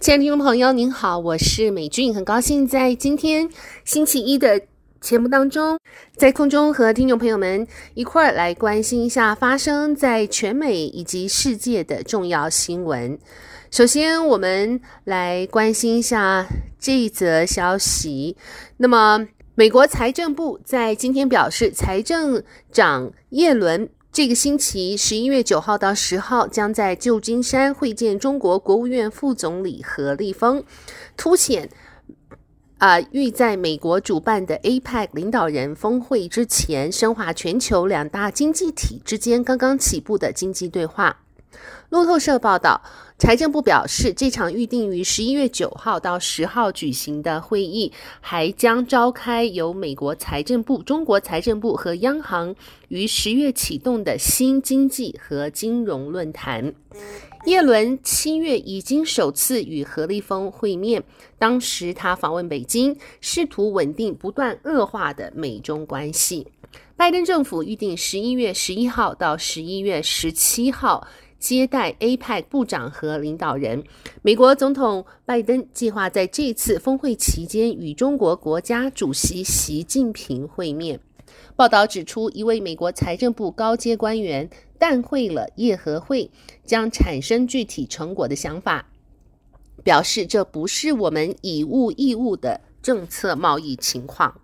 亲爱的听众朋友，您好，我是美俊，很高兴在今天星期一的节目当中，在空中和听众朋友们一块儿来关心一下发生在全美以及世界的重要新闻。首先，我们来关心一下这则消息。那么，美国财政部在今天表示，财政长叶伦。这个星期十一月九号到十号将在旧金山会见中国国务院副总理何立峰，凸显啊，欲在美国主办的 APEC 领导人峰会之前，深化全球两大经济体之间刚刚起步的经济对话。路透社报道，财政部表示，这场预定于十一月九号到十号举行的会议，还将召开由美国财政部、中国财政部和央行于十月启动的新经济和金融论坛。耶伦七月已经首次与何立峰会面，当时他访问北京，试图稳定不断恶化的美中关系。拜登政府预定十一月十一号到十一月十七号。接待 APEC 部长和领导人，美国总统拜登计划在这次峰会期间与中国国家主席习近平会面。报道指出，一位美国财政部高阶官员淡会了叶和会将产生具体成果的想法，表示这不是我们以物易物的政策贸易情况。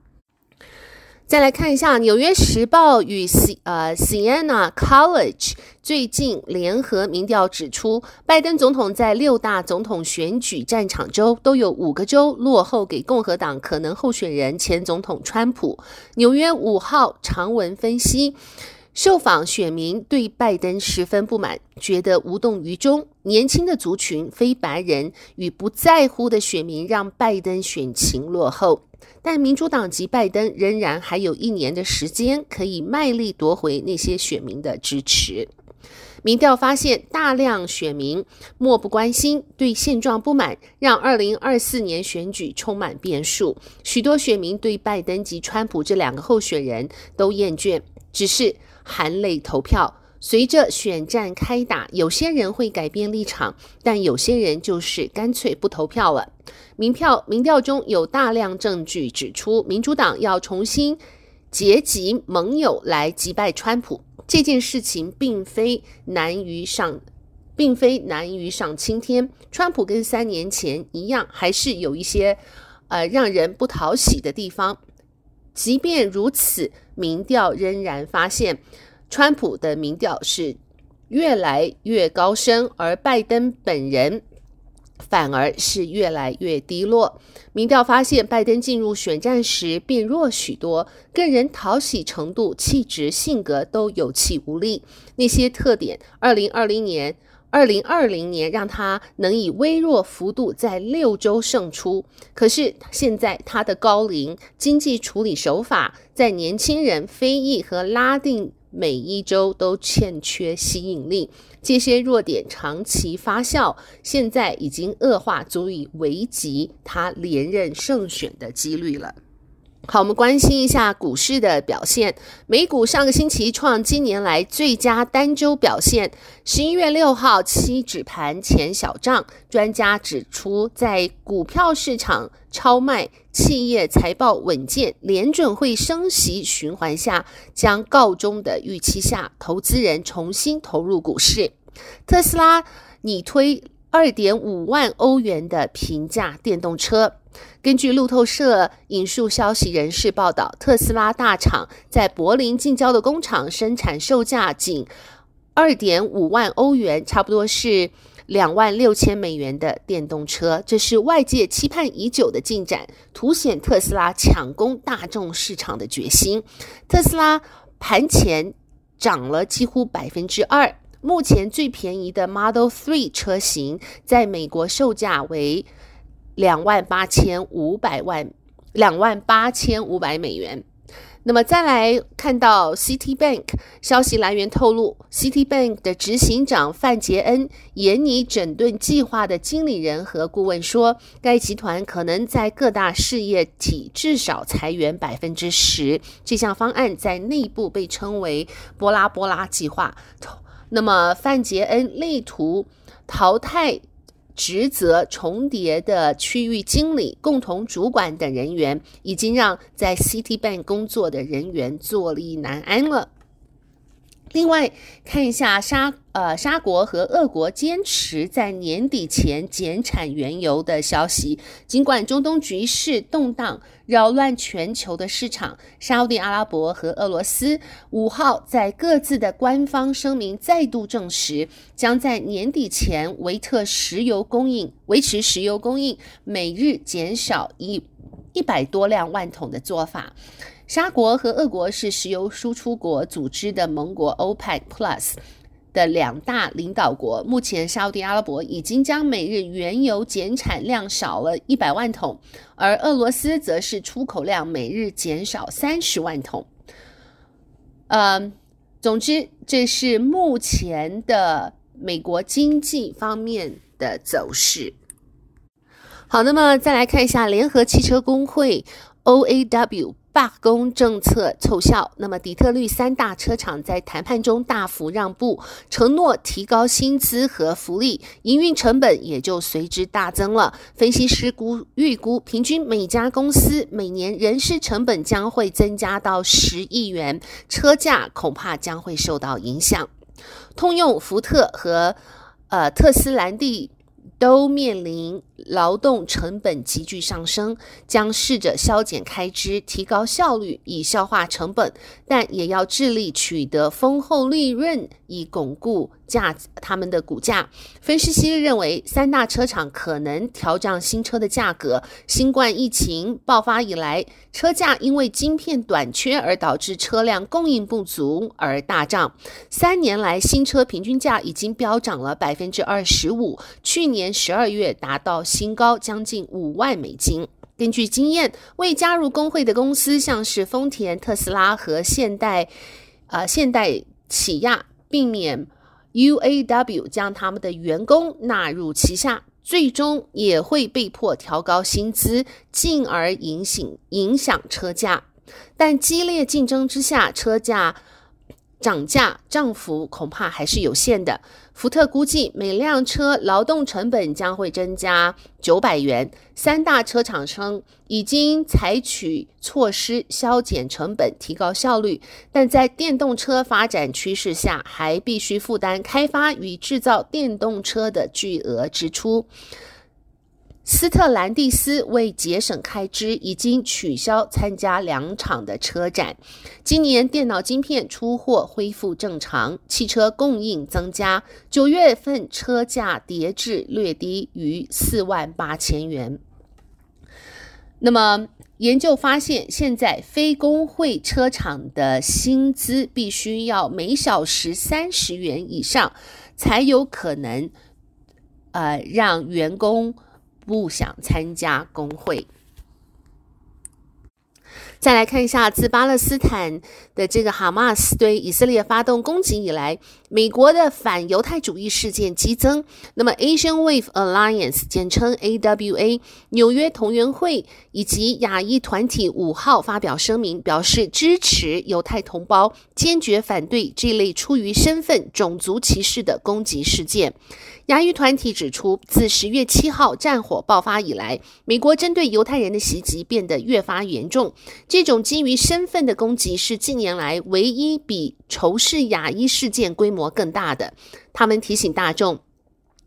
再来看一下《纽约时报》与西呃 Siena College 最近联合民调指出，拜登总统在六大总统选举战场州都有五个州落后给共和党可能候选人前总统川普。纽约五号长文分析，受访选民对拜登十分不满，觉得无动于衷。年轻的族群、非白人与不在乎的选民让拜登选情落后。但民主党及拜登仍然还有一年的时间，可以卖力夺回那些选民的支持。民调发现，大量选民漠不关心，对现状不满，让二零二四年选举充满变数。许多选民对拜登及川普这两个候选人都厌倦，只是含泪投票。随着选战开打，有些人会改变立场，但有些人就是干脆不投票了。民票民调中有大量证据指出，民主党要重新结集盟友来击败川普。这件事情并非难于上，并非难于上青天。川普跟三年前一样，还是有一些呃让人不讨喜的地方。即便如此，民调仍然发现。川普的民调是越来越高升，而拜登本人反而是越来越低落。民调发现，拜登进入选战时变弱许多，个人讨喜程度、气质、性格都有气无力。那些特点，二零二零年、二零二零年让他能以微弱幅度在六州胜出。可是现在他的高龄、经济处理手法，在年轻人、非裔和拉丁。每一周都欠缺吸引力，这些弱点长期发酵，现在已经恶化，足以危及他连任胜选的几率了。好，我们关心一下股市的表现。美股上个星期创今年来最佳单周表现。十一月六号期指盘前小涨，专家指出，在股票市场超卖、企业财报稳健、联准会升息循环下将告终的预期下，投资人重新投入股市。特斯拉拟推二点五万欧元的平价电动车。根据路透社引述消息人士报道，特斯拉大厂在柏林近郊的工厂生产售价仅二点五万欧元，差不多是两万六千美元的电动车，这是外界期盼已久的进展，凸显特斯拉抢攻大众市场的决心。特斯拉盘前涨了几乎百分之二，目前最便宜的 Model 3车型在美国售价为。两万八千五百万，两万八千五百美元。那么再来看到 Citibank 消息来源透露，Citibank 的执行长范杰恩研拟整顿计划的经理人和顾问说，该集团可能在各大事业体至少裁员百分之十。这项方案在内部被称为“波拉波拉计划”。那么范杰恩力图淘汰。职责重叠的区域经理、共同主管等人员，已经让在 Citibank 工作的人员坐立难安了。另外，看一下沙呃沙国和俄国坚持在年底前减产原油的消息。尽管中东局势动荡，扰乱全球的市场，沙乌地阿拉伯和俄罗斯五号在各自的官方声明再度证实，将在年底前维特石油供应维持石油供应每日减少一一百多辆万桶的做法。沙国和俄国是石油输出国组织的盟国 OPEC Plus 的两大领导国。目前，沙乌地阿拉伯已经将每日原油减产量少了一百万桶，而俄罗斯则是出口量每日减少三十万桶。嗯，总之，这是目前的美国经济方面的走势。好，那么再来看一下联合汽车工会 OAW。罢工政策奏效，那么底特律三大车厂在谈判中大幅让步，承诺提高薪资和福利，营运成本也就随之大增了。分析师估预估，平均每家公司每年人事成本将会增加到十亿元，车价恐怕将会受到影响。通用、福特和呃特斯兰蒂。都面临劳动成本急剧上升，将试着削减开支、提高效率以消化成本，但也要致力取得丰厚利润以巩固价他们的股价。分析师认为，三大车厂可能调涨新车的价格。新冠疫情爆发以来，车价因为晶片短缺而导致车辆供应不足而大涨。三年来，新车平均价已经飙涨了百分之二十五。去年。十二月达到新高，将近五万美金。根据经验，未加入工会的公司，像是丰田、特斯拉和现代，呃，现代起亚，避免 UAW 将他们的员工纳入旗下，最终也会被迫调高薪资，进而影响影响车价。但激烈竞争之下，车价。涨价涨幅恐怕还是有限的。福特估计每辆车劳动成本将会增加九百元。三大车厂称已经采取措施削减成本、提高效率，但在电动车发展趋势下，还必须负担开发与制造电动车的巨额支出。斯特兰蒂斯为节省开支，已经取消参加两场的车展。今年电脑晶片出货恢复正常，汽车供应增加，九月份车价跌至略低于四万八千元。那么研究发现，现在非工会车厂的薪资必须要每小时三十元以上，才有可能，呃，让员工。不想参加工会。再来看一下，自巴勒斯坦的这个哈马斯对以色列发动攻击以来，美国的反犹太主义事件激增。那么，Asian Wave Alliance（ 简称 AWA）、纽约同源会以及亚裔团体五号发表声明，表示支持犹太同胞，坚决反对这类出于身份、种族歧视的攻击事件。亚裔团体指出，自十月七号战火爆发以来，美国针对犹太人的袭击变得越发严重。这种基于身份的攻击是近年来唯一比仇视亚裔事件规模更大的。他们提醒大众，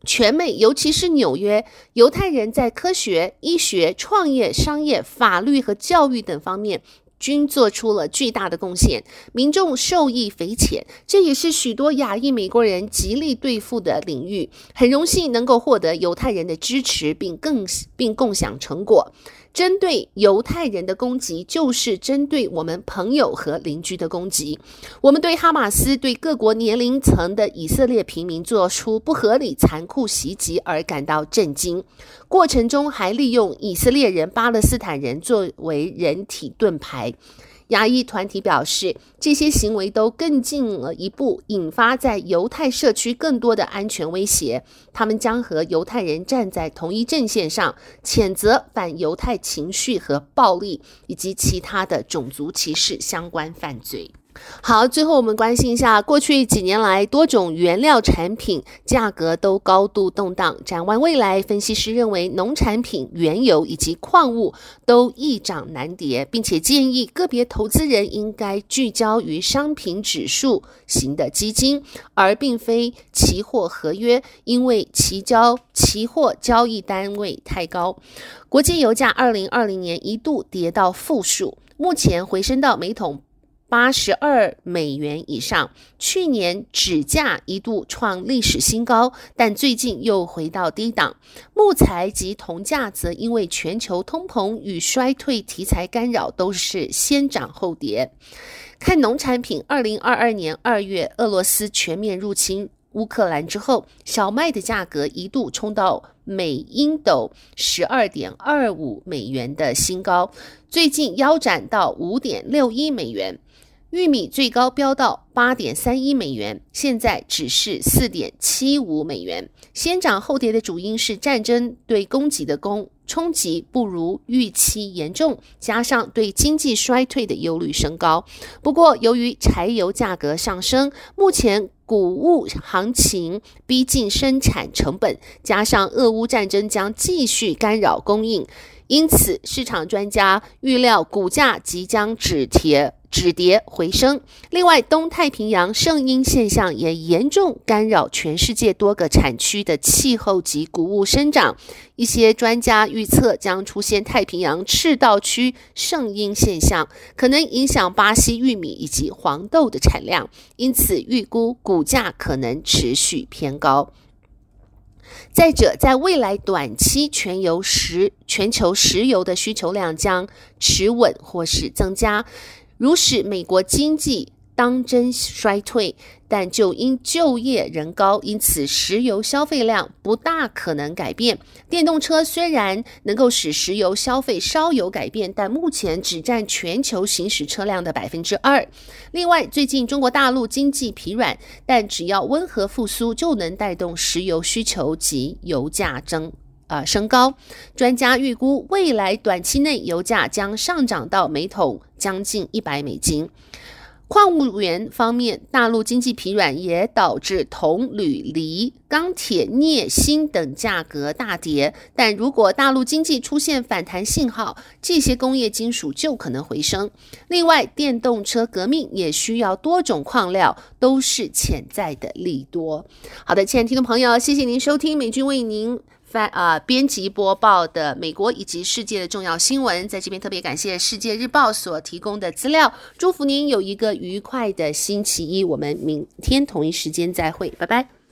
全美，尤其是纽约，犹太人在科学、医学、创业、商业、法律和教育等方面。均做出了巨大的贡献，民众受益匪浅。这也是许多亚裔美国人极力对付的领域。很荣幸能够获得犹太人的支持，并更并共享成果。针对犹太人的攻击，就是针对我们朋友和邻居的攻击。我们对哈马斯对各国年龄层的以色列平民做出不合理、残酷袭击而感到震惊。过程中还利用以色列人、巴勒斯坦人作为人体盾牌。牙裔团体表示，这些行为都更进了一步，引发在犹太社区更多的安全威胁。他们将和犹太人站在同一阵线上，谴责反犹太情绪和暴力，以及其他的种族歧视相关犯罪。好，最后我们关心一下，过去几年来多种原料产品价格都高度动荡。展望未来，分析师认为农产品、原油以及矿物都易涨难跌，并且建议个别投资人应该聚焦于商品指数型的基金，而并非期货合约，因为期交期货交易单位太高。国际油价二零二零年一度跌到负数，目前回升到每桶。八十二美元以上，去年纸价一度创历史新高，但最近又回到低档。木材及铜价则因为全球通膨与衰退题材干扰，都是先涨后跌。看农产品，二零二二年二月，俄罗斯全面入侵乌克兰之后，小麦的价格一度冲到每英斗十二点二五美元的新高，最近腰斩到五点六一美元。玉米最高飙到八点三一美元，现在只是四点七五美元。先涨后跌的主因是战争对供给的供冲击不如预期严重，加上对经济衰退的忧虑升高。不过，由于柴油价格上升，目前谷物行情逼近生产成本，加上俄乌战争将继续干扰供应，因此市场专家预料股价即将止跌。止跌回升。另外，东太平洋圣婴现象也严重干扰全世界多个产区的气候及谷物生长。一些专家预测将出现太平洋赤道区圣婴现象，可能影响巴西玉米以及黄豆的产量，因此预估股价可能持续偏高。再者，在未来短期，全油石全球石油的需求量将持稳或是增加。如使美国经济当真衰退，但就因就业仍高，因此石油消费量不大可能改变。电动车虽然能够使石油消费稍有改变，但目前只占全球行驶车辆的百分之二。另外，最近中国大陆经济疲软，但只要温和复苏，就能带动石油需求及油价增。呃，升高。专家预估，未来短期内油价将上涨到每桶将近一百美金。矿物源方面，大陆经济疲软也导致铜、铝、锂、钢铁、镍、锌等价格大跌。但如果大陆经济出现反弹信号，这些工业金属就可能回升。另外，电动车革命也需要多种矿料，都是潜在的利多。好的，亲爱的听众朋友，谢谢您收听美军为您。啊，编辑播报的美国以及世界的重要新闻，在这边特别感谢《世界日报》所提供的资料。祝福您有一个愉快的星期一，我们明天同一时间再会，拜拜。